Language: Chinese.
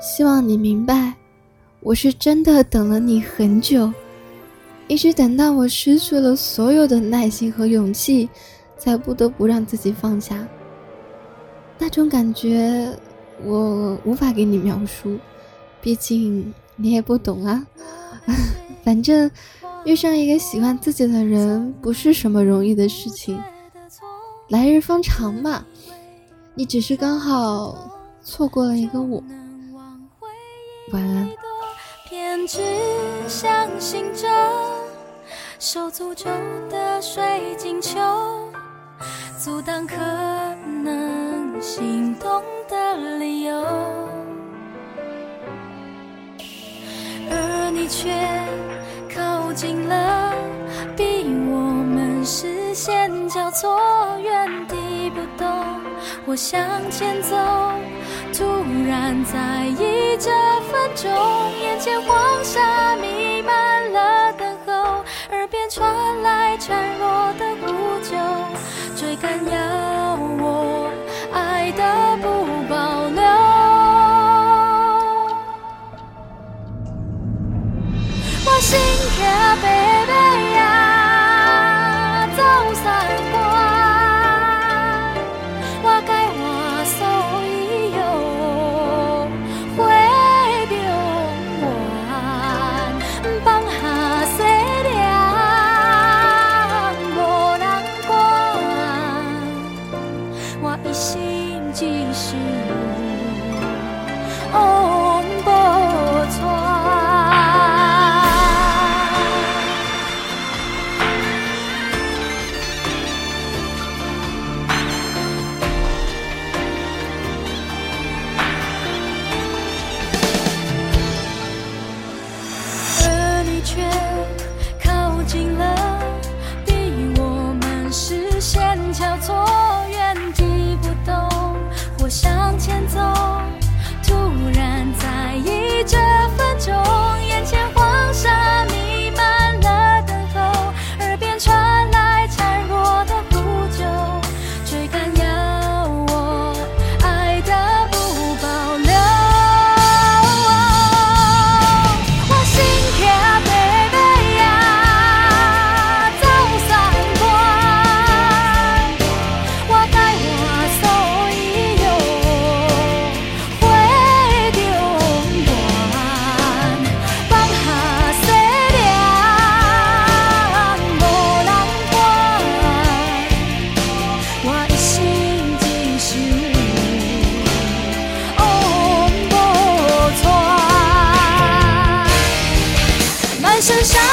希望你明白，我是真的等了你很久，一直等到我失去了所有的耐心和勇气，才不得不让自己放下。那种感觉，我无法给你描述，毕竟你也不懂啊。反正遇上一个喜欢自己的人，不是什么容易的事情。来日方长嘛，你只是刚好错过了一个我。晚安。偏执相信着受诅咒的水晶球，阻挡可能心动的理由，而你却靠近了，逼我们视线交错，原地不动。我向前走。突然在意这分钟，眼前黄沙弥漫了等候，耳边传来孱弱王宝钏而你却靠近了。剩下。